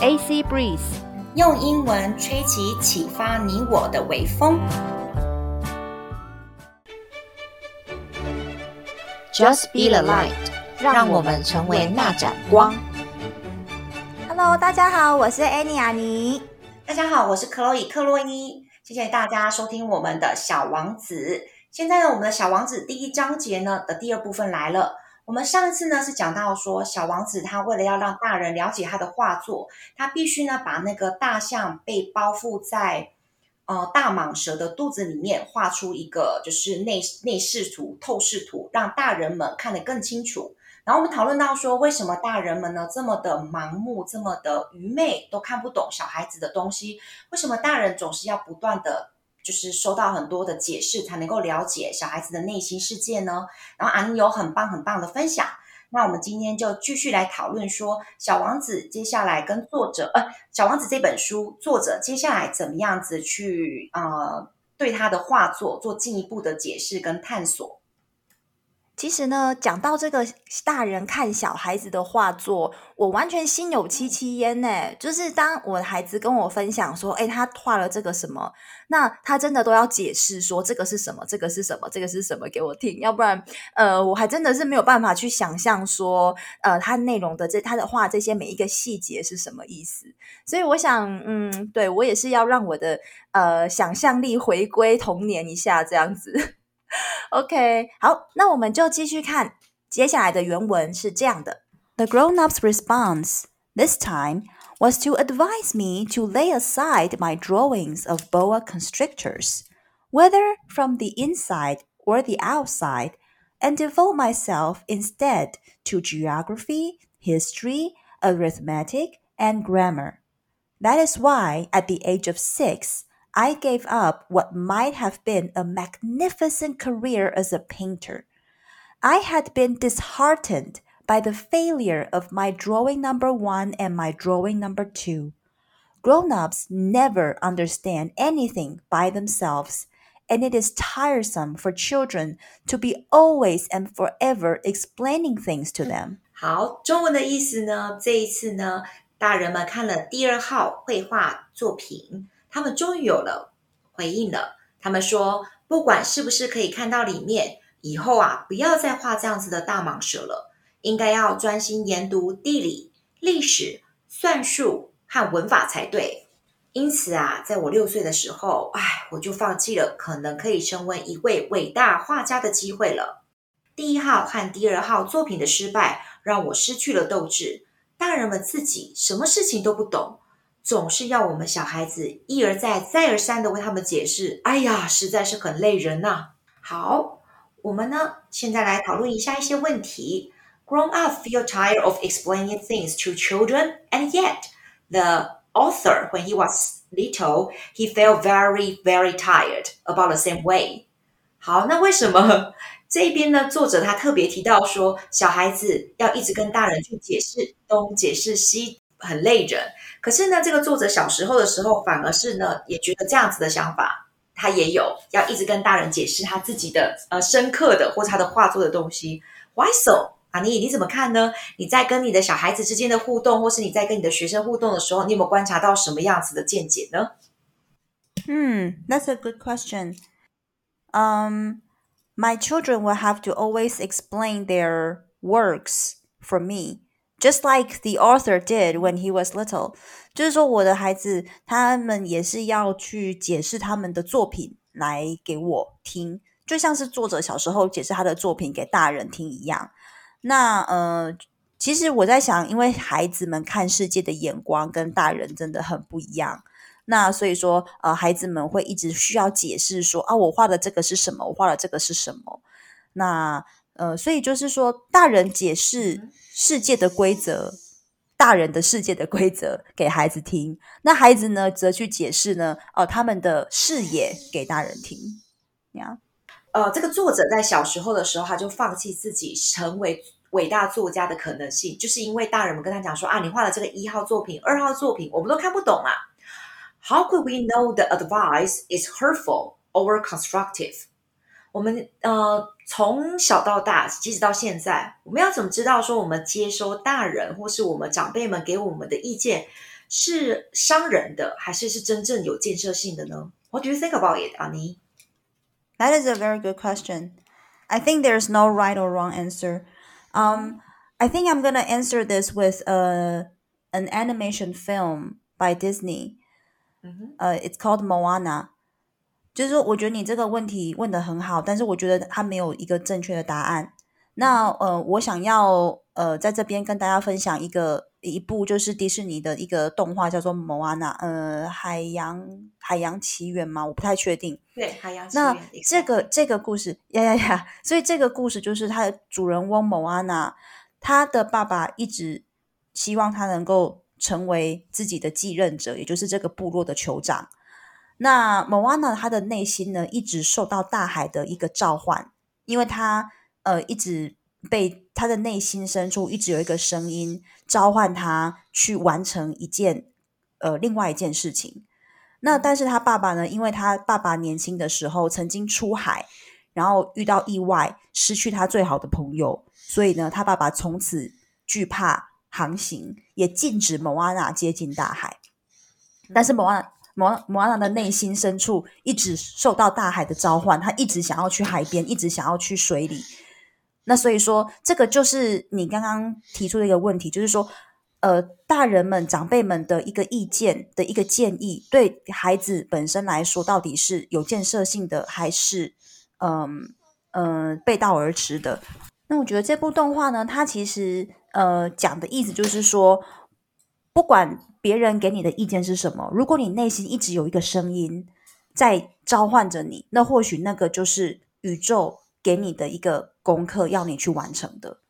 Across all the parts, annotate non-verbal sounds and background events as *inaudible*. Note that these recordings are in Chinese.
AC Breeze，用英文吹起启发你我的微风。Just be the light，让我们成为那盏光。Hello，大家好，我是 Annie 阿妮。大家好，我是 Chloe 克洛伊。谢谢大家收听我们的小王子。现在呢，我们的小王子第一章节呢的第二部分来了。我们上一次呢是讲到说，小王子他为了要让大人了解他的画作，他必须呢把那个大象被包覆在呃大蟒蛇的肚子里面，画出一个就是内内视图、透视图，让大人们看得更清楚。然后我们讨论到说，为什么大人们呢这么的盲目、这么的愚昧，都看不懂小孩子的东西？为什么大人总是要不断的？就是收到很多的解释，才能够了解小孩子的内心世界呢。然后阿妮有很棒很棒的分享，那我们今天就继续来讨论说，《小王子》接下来跟作者，呃，《小王子》这本书作者接下来怎么样子去呃对他的画作做进一步的解释跟探索。其实呢，讲到这个大人看小孩子的画作，我完全心有戚戚焉呢。就是当我的孩子跟我分享说，诶，他画了这个什么，那他真的都要解释说这个是什么，这个是什么，这个是什么给我听，要不然，呃，我还真的是没有办法去想象说，呃，他内容的这他的画这些每一个细节是什么意思。所以我想，嗯，对，我也是要让我的呃想象力回归童年一下，这样子。OK，好，那我们就继续看接下来的原文是这样的：The grown-up's response this time was to advise me to lay aside my drawings of boa constrictors, whether from the inside or the outside, and devote myself instead to geography, history, arithmetic, and grammar. That is why, at the age of six, I gave up what might have been a magnificent career as a painter. I had been disheartened by the failure of my drawing number one and my drawing number two. Grown-ups never understand anything by themselves, and it is tiresome for children to be always and forever explaining things to them. 好，中文的意思呢？这一次呢，大人们看了第二号绘画作品。 他们终于有了回应了。他们说，不管是不是可以看到里面，以后啊，不要再画这样子的大蟒蛇了，应该要专心研读地理、历史、算术和文法才对。因此啊，在我六岁的时候，唉，我就放弃了可能可以成为一位伟大画家的机会了。第一号和第二号作品的失败，让我失去了斗志。大人们自己什么事情都不懂。总是要我们小孩子一而再、再而三的为他们解释，哎呀，实在是很累人呐。好，我们呢，现在来讨论一下一些问题。Grown up feel tired of explaining things to children, and yet the author, when he was little, he felt very, very tired about the same way. 好，那为什么这边呢？作者他特别提到说，小孩子要一直跟大人去解释东解释西，很累人。可是呢，这个作者小时候的时候，反而是呢，也觉得这样子的想法，他也有要一直跟大人解释他自己的呃深刻的或他的画作的东西。Why so？阿妮，你怎么看呢？你在跟你的小孩子之间的互动，或是你在跟你的学生互动的时候，你有没有观察到什么样子的见解呢？嗯，That's a good question. Um, my children will have to always explain their works for me. Just like the author did when he was little，就是说我的孩子他们也是要去解释他们的作品来给我听，就像是作者小时候解释他的作品给大人听一样。那呃，其实我在想，因为孩子们看世界的眼光跟大人真的很不一样，那所以说呃，孩子们会一直需要解释说啊，我画的这个是什么？我画的这个是什么？那呃，所以就是说，大人解释。世界的规则，大人的世界的规则给孩子听，那孩子呢，则去解释呢，哦，他们的视野给大人听。呀，呃，这个作者在小时候的时候，他就放弃自己成为伟大作家的可能性，就是因为大人们跟他讲说啊，你画的这个一号作品、二号作品，我们都看不懂啊。How could we know the advice is hurtful or constructive？我们呃。从小到大，即使到现在，我们要怎么知道说我们接收大人或是我们长辈们给我们的意见 是伤人的，还是是真正有建设性的呢？What do you think about it, Annie? That is a very good question. I think there's no right or wrong answer. Um, I think I'm gonna answer this with a an animation film by Disney. Mm-hmm. Uh, it's called Moana. 就是说，我觉得你这个问题问的很好，但是我觉得它没有一个正确的答案。那呃，我想要呃，在这边跟大家分享一个一部就是迪士尼的一个动画，叫做《莫安娜》，呃，海洋海洋奇缘吗？我不太确定。对，海洋奇缘。那这个这个故事，呀呀呀！所以这个故事就是它的主人翁莫安娜，他的爸爸一直希望他能够成为自己的继任者，也就是这个部落的酋长。那莫安娜她的内心呢，一直受到大海的一个召唤，因为她呃一直被她的内心深处一直有一个声音召唤她去完成一件呃另外一件事情。那但是他爸爸呢，因为他爸爸年轻的时候曾经出海，然后遇到意外，失去他最好的朋友，所以呢，他爸爸从此惧怕航行，也禁止莫安娜接近大海。但是莫安莫莫安娜的内心深处一直受到大海的召唤，他一直想要去海边，一直想要去水里。那所以说，这个就是你刚刚提出的一个问题，就是说，呃，大人们、长辈们的一个意见的一个建议，对孩子本身来说，到底是有建设性的，还是嗯嗯、背道而驰的？那我觉得这部动画呢，它其实呃讲的意思就是说，不管。别人给你的意见是什么？如果你内心一直有一个声音在召唤着你，那或许那个就是宇宙给你的一个功课，要你去完成的。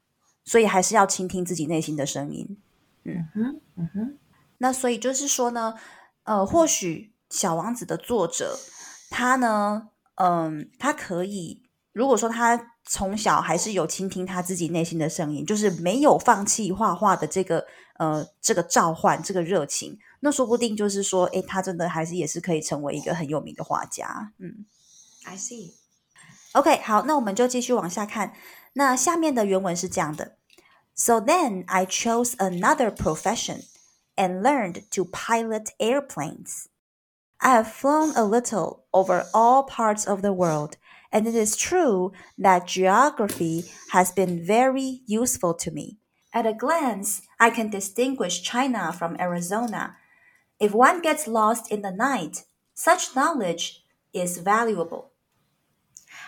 所以还是要倾听自己内心的声音。嗯哼，嗯哼。那所以就是说呢，呃，或许小王子的作者他呢，嗯、呃，他可以，如果说他从小还是有倾听他自己内心的声音，就是没有放弃画画的这个。呃，这个召唤，这个热情，那说不定就是说，诶，他真的还是也是可以成为一个很有名的画家。嗯，I see。OK，好，那我们就继续往下看。那下面的原文是这样的：So then I chose another profession and learned to pilot airplanes. I have flown a little over all parts of the world, and it is true that geography has been very useful to me. At a glance, I can distinguish China from Arizona. If one gets lost in the night, such knowledge is valuable.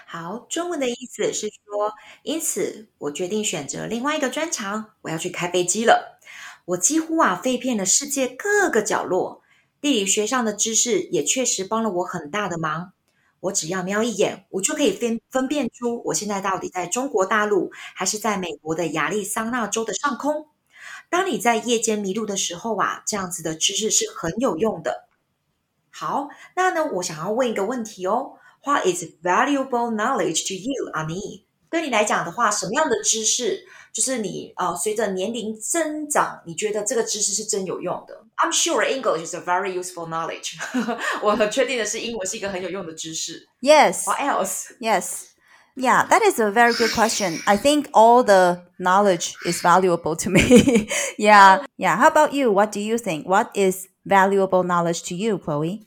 好，中文的意思是说，因此我决定选择另外一个专长，我要去开飞机了。我几乎啊飞遍了世界各个角落，地理学上的知识也确实帮了我很大的忙。 我只要瞄一眼，我就可以分分辨出我现在到底在中国大陆，还是在美国的亚利桑那州的上空。当你在夜间迷路的时候啊，这样子的知识是很有用的。好，那呢，我想要问一个问题哦：What is valuable knowledge to you, Ani? 对你来讲的话，什么样的知识？就是你呃，随着年龄增长，你觉得这个知识是真有用的？I'm sure English is a very useful knowledge *laughs* 我很确定的是，英文是一个很有用的知识。Yes. What else? Yes. Yeah, that is a very good question. I think all the knowledge is valuable to me. *laughs* yeah. Yeah. How about you? What do you think? What is valuable knowledge to you, Chloe?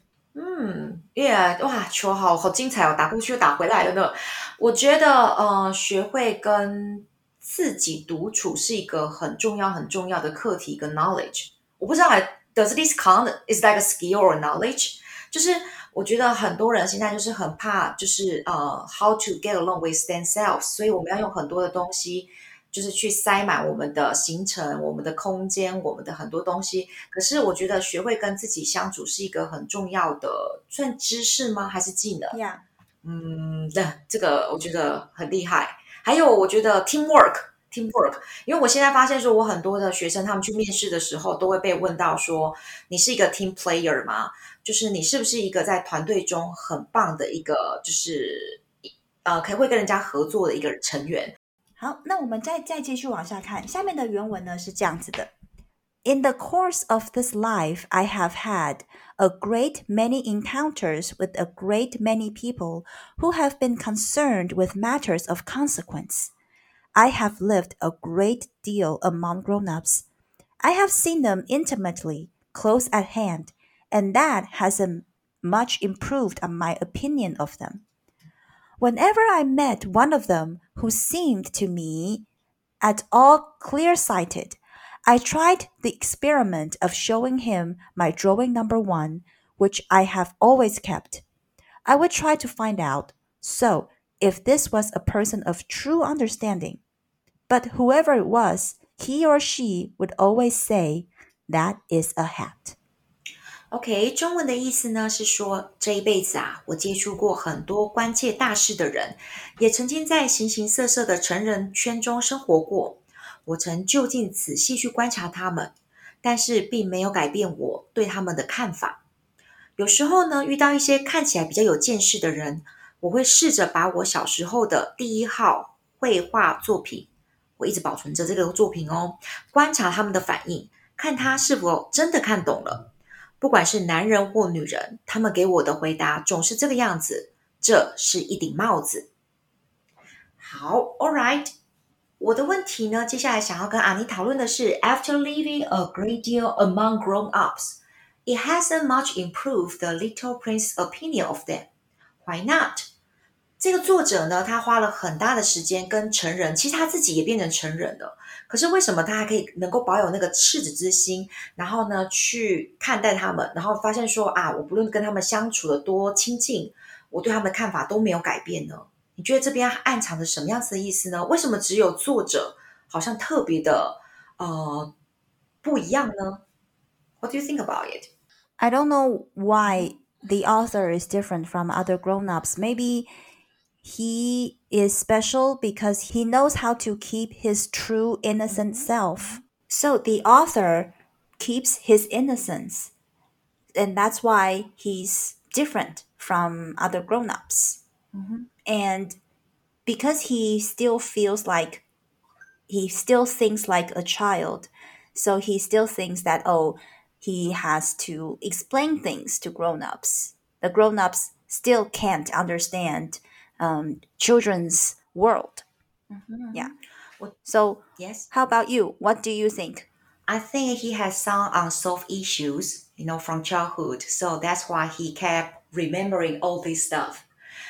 嗯，Yeah，哇，球好好精彩哦，打过去又打回来了呢。我觉得呃，学会跟自己独处是一个很重要、很重要的课题跟 knowledge。我不知道，Does this count? Is like a skill or knowledge？就是我觉得很多人现在就是很怕，就是呃，how to get along with themselves。所以我们要用很多的东西，就是去塞满我们的行程、我们的空间、我们的很多东西。可是我觉得学会跟自己相处是一个很重要的，算知识吗？还是技能？Yeah. 嗯，对，这个我觉得很厉害。还有，我觉得 teamwork，teamwork，因为我现在发现说，我很多的学生他们去面试的时候，都会被问到说，你是一个 team player 吗？就是你是不是一个在团队中很棒的一个，就是呃，可以会跟人家合作的一个成员。好，那我们再再继续往下看，下面的原文呢是这样子的。In the course of this life, I have had a great many encounters with a great many people who have been concerned with matters of consequence. I have lived a great deal among grown-ups. I have seen them intimately, close at hand, and that has a much improved my opinion of them. Whenever I met one of them who seemed to me at all clear sighted, I tried the experiment of showing him my drawing number one, which I have always kept. I would try to find out, so, if this was a person of true understanding. But whoever it was, he or she would always say, That is a hat. OK，中文的意思呢是说，这一辈子啊，我接触过很多关切大事的人，也曾经在形形色色的成人圈中生活过。我曾就近仔细去观察他们，但是并没有改变我对他们的看法。有时候呢，遇到一些看起来比较有见识的人，我会试着把我小时候的第一号绘画作品，我一直保存着这个作品哦，观察他们的反应，看他是否真的看懂了。不管是男人或女人，他们给我的回答总是这个样子：这是一顶帽子。好，All right。我的问题呢，接下来想要跟阿妮讨论的是，After living a great deal among grown-ups, it hasn't much improved the little prince's opinion of them. Why not? 这个作者呢，他花了很大的时间跟成人，其实他自己也变成成人了。可是为什么他还可以能够保有那个赤子之心，然后呢，去看待他们，然后发现说啊，我不论跟他们相处的多亲近，我对他们的看法都没有改变呢？你觉得这边暗藏着什么样子的意思呢？为什么只有作者好像特别的呃不一样呢？What do you think about it? I don't know why the author is different from other grown-ups. Maybe he is special because he knows how to keep his true innocent self. So the author keeps his innocence, and that's why he's different from other grown-ups. Mm-hmm. And because he still feels like he still thinks like a child, so he still thinks that, oh, he has to explain things to grown-ups. The grown-ups still can't understand um, children's world. Mm-hmm. Yeah. So, yes. How about you? What do you think? I think he has some unsolved issues, you know, from childhood. So that's why he kept remembering all this stuff.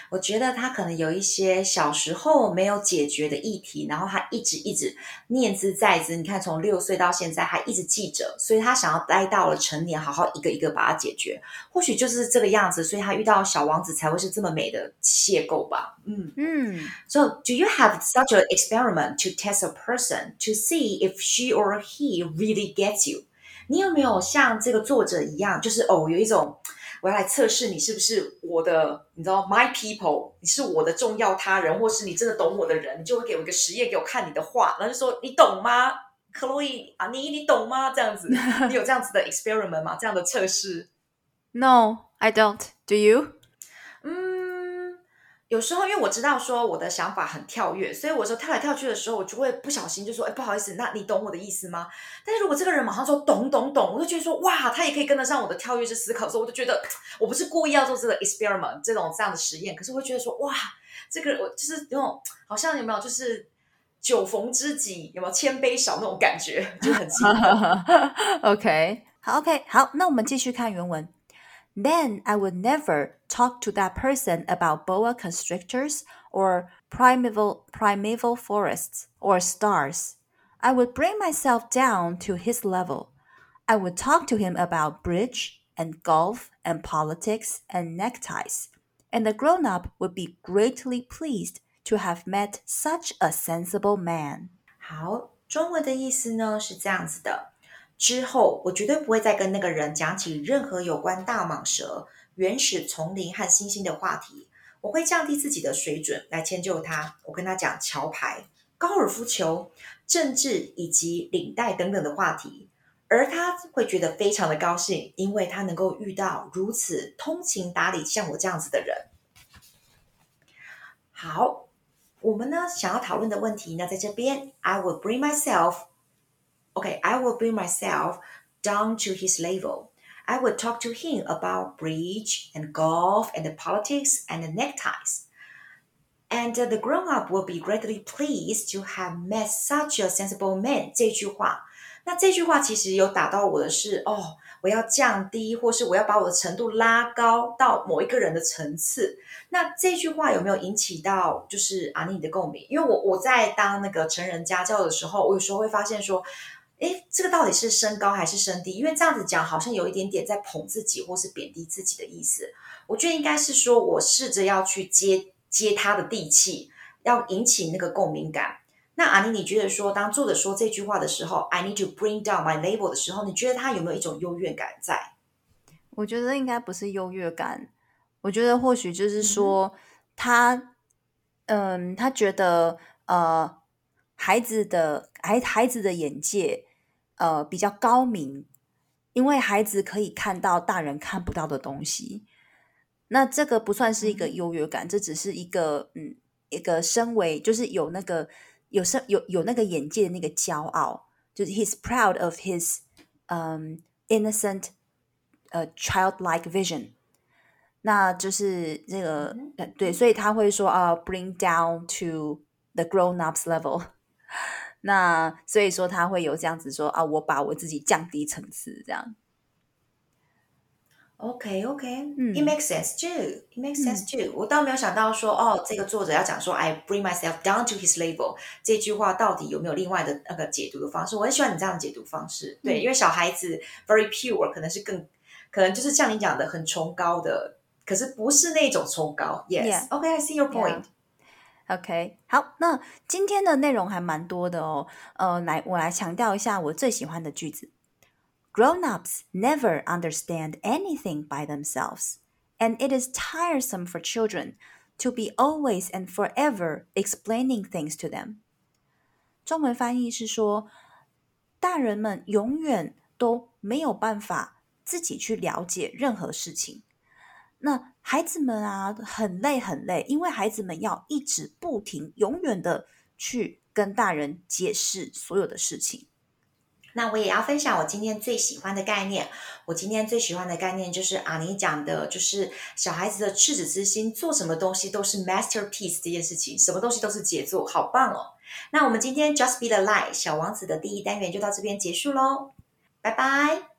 我觉得他可能有一些小时候没有解决的议题，然后他一直一直念之在之。你看，从六岁到现在还一直记着，所以他想要待到了成年，好好一个一个把它解决。或许就是这个样子，所以他遇到小王子才会是这么美的邂逅吧。嗯嗯。So, do you have such an experiment to test a person to see if she or he really gets you？你有没有像这个作者一样，就是哦，有一种。我要来测试你是不是我的，你知道，my people，你是我的重要他人，或是你真的懂我的人，你就会给我一个实验，给我看你的话，然后就说你懂吗克洛伊啊，你你懂吗？这样子，*laughs* 你有这样子的 experiment 吗？这样的测试？No, I don't. Do you? 有时候，因为我知道说我的想法很跳跃，所以我说跳来跳去的时候，我就会不小心就说：“哎，不好意思，那你懂我的意思吗？”但是如果这个人马上说“懂懂懂”，我就觉得说：“哇，他也可以跟得上我的跳跃式思考。”所以我就觉得我不是故意要做这个 experiment 这种这样的实验，可是我会觉得说：“哇，这个我就是有种好像有没有就是酒逢知己，有没有千杯少那种感觉，就很奇怪。*laughs* ”OK，好，OK，好，那我们继续看原文。Then I would never talk to that person about boa constrictors or primeval, primeval forests or stars. I would bring myself down to his level. I would talk to him about bridge and golf and politics and neckties. And the grown up would be greatly pleased to have met such a sensible man. 好，中文的意思呢是这样子的。之后，我绝对不会再跟那个人讲起任何有关大蟒蛇、 原始丛林和星星的话题。我会降低自己的水准来迁就他。我跟他讲桥牌、高尔夫球、政治以及领带等等的话题，而他会觉得非常的高兴，因为他能够遇到如此通情达理像我这样子的人。好，我们呢想要讨论的问题呢，在这边，I will bring myself，OK，I will bring myself down to his level. I would talk to him about bridge and golf and politics and the neckties. And the grown-up will be greatly pleased to have met such a sensible man. 这句话那这句话其实有打到我的是哦，我要降低，或是我要把我的程度拉高到某一个人的层次。那这句话有没有引起到就是阿妮的共鸣？因为我我在当那个成人家教的时候，我有时候会发现说，诶，这个到底是升高还是升低？因为这样子讲好像有一点点在捧自己或是贬低自己的意思。我觉得应该是说我试着要去接接他的地气，要引起那个共鸣感。那阿妮，你觉得说，当作者说这句话的时候，I need to bring down my label 的时候，你觉得他有没有一种优越感在？我觉得应该不是优越感，我觉得或许就是说，嗯、他，嗯，他觉得呃，孩子的孩孩子的眼界呃比较高明，因为孩子可以看到大人看不到的东西。那这个不算是一个优越感，嗯、这只是一个嗯，一个身为就是有那个。有时有有那个眼界的那个骄傲，就是 he's proud of his um innocent 呃、uh, childlike vision，那就是这个、嗯、对，所以他会说啊、uh,，bring down to the grown-ups level，*laughs* 那所以说他会有这样子说啊，我把我自己降低层次这样。OK OK，嗯，It makes sense too. It makes sense too.、嗯、我倒没有想到说，哦，这个作者要讲说，I bring myself down to his level 这句话到底有没有另外的那个解读的方式？我很喜欢你这样的解读方式，对，嗯、因为小孩子 very pure，可能是更可能就是像你讲的很崇高的，可是不是那种崇高。Yes, OK, I see your point. Yeah. OK，好，那今天的内容还蛮多的哦，呃，来，我来强调一下我最喜欢的句子。Grown-ups never understand anything by themselves, and it is tiresome for children to be always and forever explaining things to them. 中文翻译是说，大人们永远都没有办法自己去了解任何事情。那 孩子们啊，很累很累，因为孩子们要一直不停、永远的去跟大人解释所有的事情。那我也要分享我今天最喜欢的概念。我今天最喜欢的概念就是阿尼讲的，就是小孩子的赤子之心，做什么东西都是 masterpiece 这件事情，什么东西都是杰作，好棒哦！那我们今天 Just Be the Light 小王子的第一单元就到这边结束喽，拜拜。